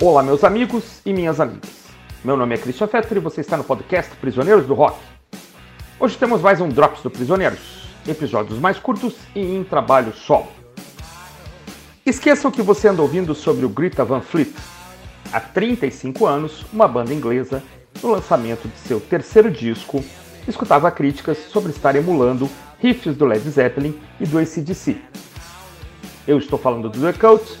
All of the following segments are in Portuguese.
Olá, meus amigos e minhas amigas. Meu nome é Christian Fetter e você está no podcast Prisioneiros do Rock. Hoje temos mais um Drops do Prisioneiros, episódios mais curtos e em trabalho solo. Esqueçam que você anda ouvindo sobre o Greta Van Fleet. Há 35 anos, uma banda inglesa, no lançamento de seu terceiro disco, escutava críticas sobre estar emulando riffs do Led Zeppelin e do ACDC. Eu estou falando do The Cult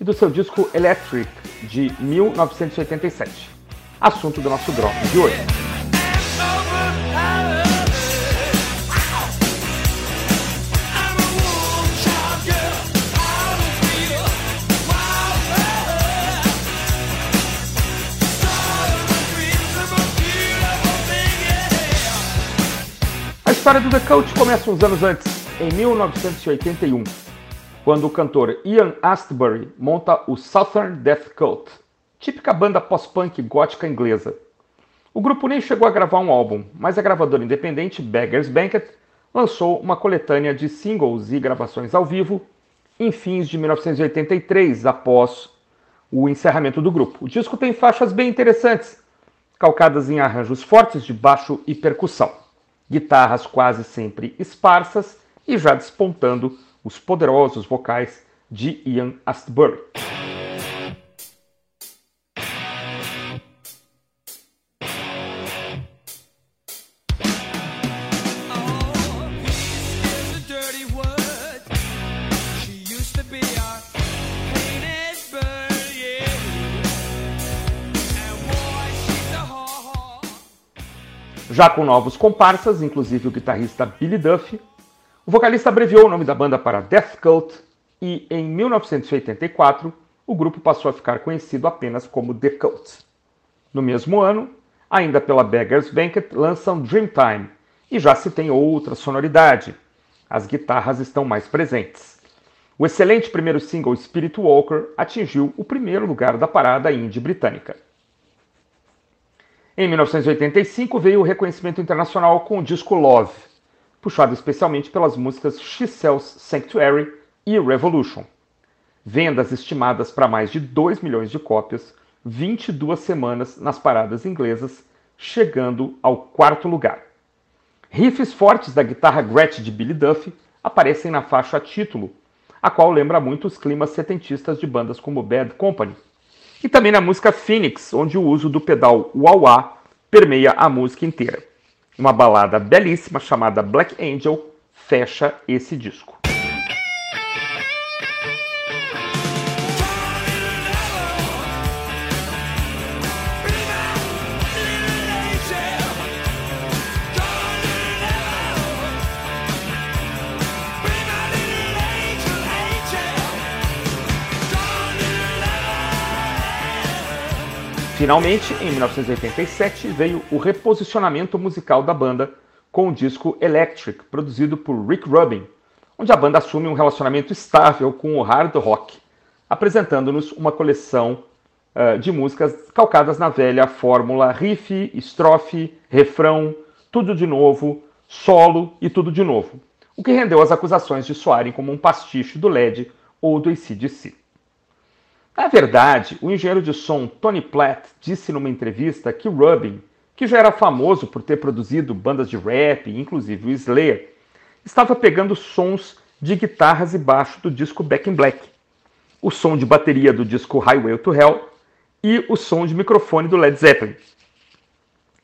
e do seu disco Electric, de 1987. Assunto do nosso drop de hoje. A história do The começa uns anos antes, em 1981, quando o cantor Ian Astbury monta o Southern Death Cult, típica banda pós-punk gótica inglesa. O grupo nem chegou a gravar um álbum, mas a gravadora independente Beggars Banquet lançou uma coletânea de singles e gravações ao vivo em fins de 1983, após o encerramento do grupo. O disco tem faixas bem interessantes, calcadas em arranjos fortes de baixo e percussão, guitarras quase sempre esparsas e já despontando os poderosos vocais de Ian Astbury. Já com novos comparsas, inclusive o guitarrista Billy Duff, o vocalista abreviou o nome da banda para Death Cult e, em 1984, o grupo passou a ficar conhecido apenas como The Cult. No mesmo ano, ainda pela Beggars Banquet, lançam Dreamtime e já se tem outra sonoridade. As guitarras estão mais presentes. O excelente primeiro single Spirit Walker atingiu o primeiro lugar da parada indie britânica. Em 1985 veio o reconhecimento internacional com o disco Love, puxado especialmente pelas músicas She Sells Sanctuary e Revolution. Vendas estimadas para mais de 2 milhões de cópias, 22 semanas nas paradas inglesas, chegando ao quarto lugar. Riffs fortes da guitarra Gretsch de Billy Duff aparecem na faixa título, a qual lembra muito os climas setentistas de bandas como Bad Company. E também na música Phoenix, onde o uso do pedal wah-wah permeia a música inteira. Uma balada belíssima chamada Black Angel fecha esse disco. Finalmente, em 1987, veio o reposicionamento musical da banda com o disco Electric, produzido por Rick Rubin, onde a banda assume um relacionamento estável com o hard rock, apresentando-nos uma coleção uh, de músicas calcadas na velha fórmula riff, estrofe, refrão, tudo de novo, solo e tudo de novo, o que rendeu as acusações de soarem como um pastiche do LED ou do ACDC. Na verdade, o engenheiro de som Tony Platt disse numa entrevista que Rubin, que já era famoso por ter produzido bandas de rap, inclusive o Slayer, estava pegando sons de guitarras e baixo do disco Back in Black, o som de bateria do disco Highway to Hell e o som de microfone do Led Zeppelin.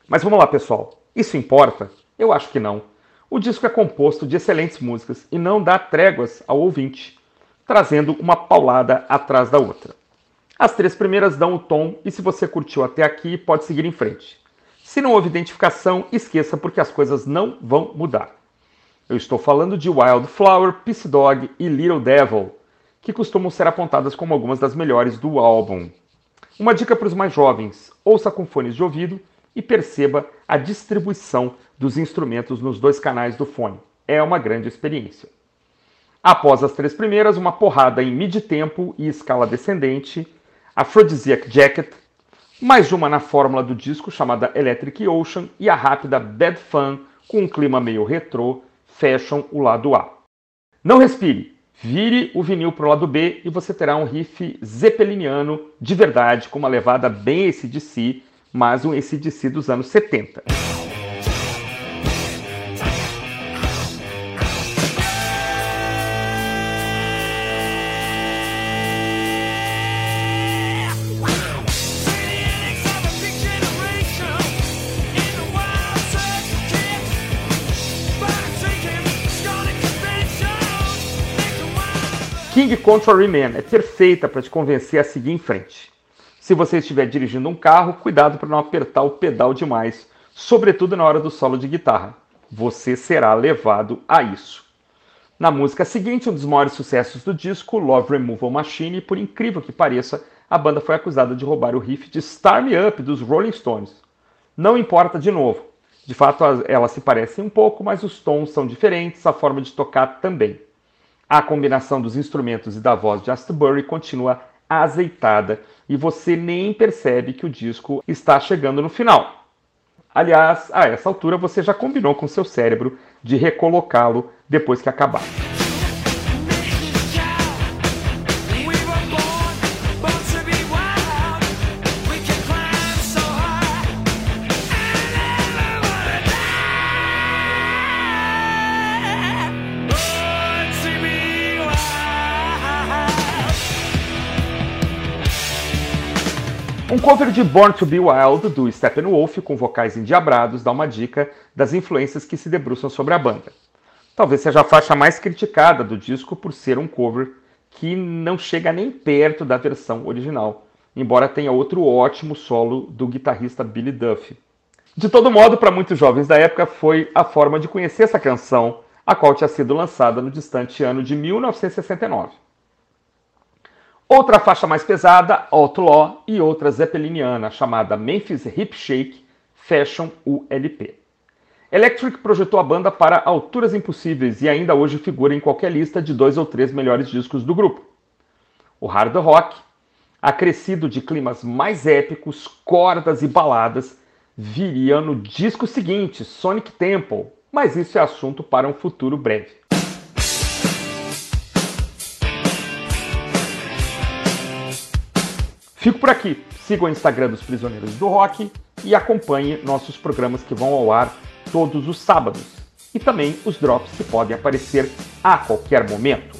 Mas vamos lá, pessoal. Isso importa? Eu acho que não. O disco é composto de excelentes músicas e não dá tréguas ao ouvinte, trazendo uma paulada atrás da outra. As três primeiras dão o tom e se você curtiu até aqui, pode seguir em frente. Se não houve identificação, esqueça porque as coisas não vão mudar. Eu estou falando de Wildflower, Peace Dog e Little Devil, que costumam ser apontadas como algumas das melhores do álbum. Uma dica para os mais jovens: ouça com fones de ouvido e perceba a distribuição dos instrumentos nos dois canais do fone. É uma grande experiência. Após as três primeiras, uma porrada em mid-tempo e escala descendente, Aphrodisiac Jacket, mais uma na fórmula do disco chamada Electric Ocean e a rápida Bad Fun com um clima meio retrô fecham o lado A. Não respire, Vire o vinil para o lado B e você terá um riff zeppeliniano de verdade, com uma levada bem ACDC, mas um ACDC dos anos 70. King Contrary Man é perfeita para te convencer a seguir em frente. Se você estiver dirigindo um carro, cuidado para não apertar o pedal demais, sobretudo na hora do solo de guitarra. Você será levado a isso. Na música seguinte, um dos maiores sucessos do disco, Love Removal Machine, por incrível que pareça, a banda foi acusada de roubar o riff de Star Me Up dos Rolling Stones. Não importa de novo. De fato, elas se parecem um pouco, mas os tons são diferentes, a forma de tocar também. A combinação dos instrumentos e da voz de Astbury continua azeitada e você nem percebe que o disco está chegando no final. Aliás, a essa altura você já combinou com seu cérebro de recolocá-lo depois que acabar. Um cover de Born to Be Wild do Steppenwolf com vocais endiabrados dá uma dica das influências que se debruçam sobre a banda. Talvez seja a faixa mais criticada do disco por ser um cover que não chega nem perto da versão original, embora tenha outro ótimo solo do guitarrista Billy Duff. De todo modo, para muitos jovens da época, foi a forma de conhecer essa canção, a qual tinha sido lançada no distante ano de 1969. Outra faixa mais pesada, Outlaw, e outra zeppeliniana, chamada Memphis Hip Shake, fecham o LP. Electric projetou a banda para alturas impossíveis e ainda hoje figura em qualquer lista de dois ou três melhores discos do grupo. O hard rock, acrescido de climas mais épicos, cordas e baladas, viria no disco seguinte, Sonic Temple, mas isso é assunto para um futuro breve. Fico por aqui. Siga o Instagram dos Prisioneiros do Rock e acompanhe nossos programas que vão ao ar todos os sábados. E também os drops que podem aparecer a qualquer momento.